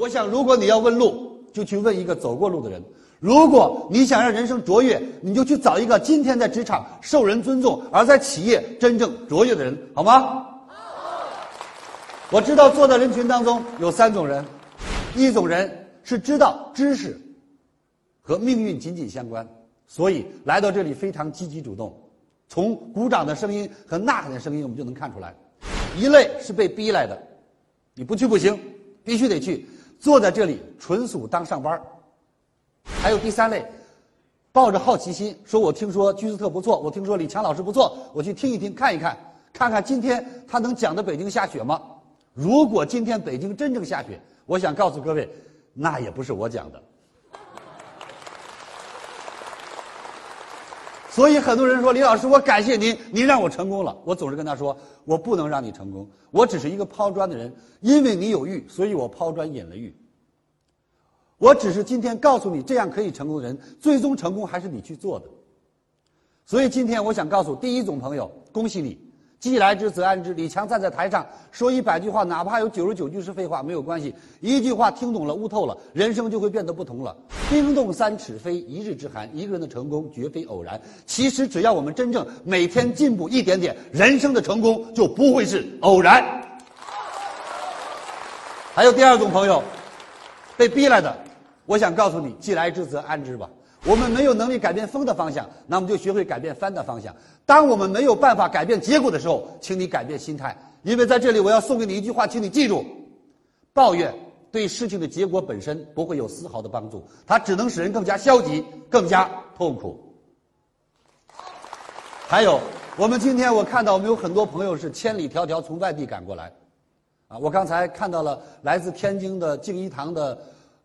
我想，如果你要问路，就去问一个走过路的人；如果你想让人生卓越，你就去找一个今天在职场受人尊重，而在企业真正卓越的人，好吗？我知道坐在人群当中有三种人，一种人是知道知识和命运紧紧相关，所以来到这里非常积极主动。从鼓掌的声音和呐喊的声音，我们就能看出来。一类是被逼来的，你不去不行，必须得去，坐在这里纯属当上班还有第三类，抱着好奇心，说我听说居斯特不错，我听说李强老师不错，我去听一听，看一看，看看今天他能讲的北京下雪吗？如果今天北京真正下雪，我想告诉各位，那也不是我讲的。所以很多人说李老师，我感谢您，您让我成功了。我总是跟他说，我不能让你成功，我只是一个抛砖的人，因为你有玉，所以我抛砖引了玉。我只是今天告诉你，这样可以成功的人，最终成功还是你去做的。所以今天我想告诉第一种朋友，恭喜你。既来之则安之。李强站在台上说一百句话，哪怕有九十九句是废话，没有关系。一句话听懂了、悟透了，人生就会变得不同了。冰冻三尺非一日之寒，一个人的成功绝非偶然。其实只要我们真正每天进步一点点，人生的成功就不会是偶然。还有第二种朋友，被逼来的，我想告诉你：既来之则安之吧。我们没有能力改变风的方向，那么就学会改变帆的方向。当我们没有办法改变结果的时候，请你改变心态。因为在这里，我要送给你一句话，请你记住：抱怨对事情的结果本身不会有丝毫的帮助，它只能使人更加消极、更加痛苦。还有，我们今天我看到我们有很多朋友是千里迢迢从外地赶过来，啊，我刚才看到了来自天津的敬一堂的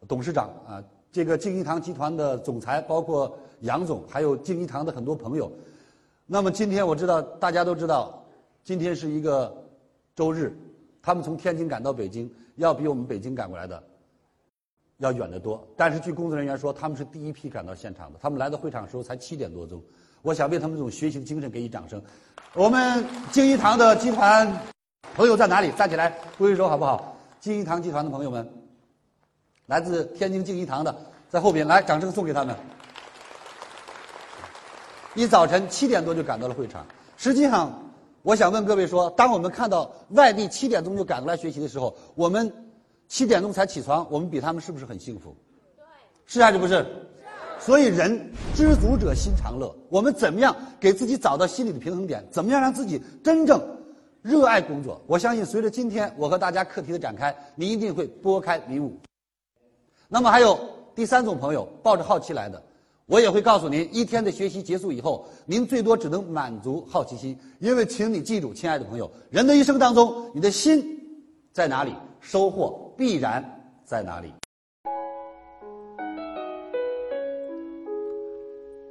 董事长啊。这个敬一堂集团的总裁，包括杨总，还有敬一堂的很多朋友。那么今天我知道大家都知道，今天是一个周日，他们从天津赶到北京，要比我们北京赶过来的要远得多。但是据工作人员说，他们是第一批赶到现场的。他们来到会场的时候才七点多钟。我想为他们这种学习精神给予掌声。我们敬一堂的集团朋友在哪里？站起来挥挥手好不好？敬一堂集团的朋友们。来自天津敬一堂的，在后边来，掌声送给他们。一早晨七点多就赶到了会场。实际上，我想问各位说，当我们看到外地七点钟就赶过来学习的时候，我们七点钟才起床，我们比他们是不是很幸福？对，是还是不是？是。所以，人知足者心常乐。我们怎么样给自己找到心理的平衡点？怎么样让自己真正热爱工作？我相信，随着今天我和大家课题的展开，你一定会拨开迷雾。那么还有第三种朋友，抱着好奇来的，我也会告诉您，一天的学习结束以后，您最多只能满足好奇心，因为请你记住，亲爱的朋友，人的一生当中，你的心在哪里，收获必然在哪里。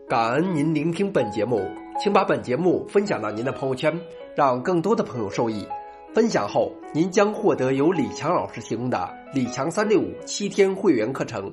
感恩您聆听本节目，请把本节目分享到您的朋友圈，让更多的朋友受益。分享后，您将获得由李强老师提供的李强三六五七天会员课程，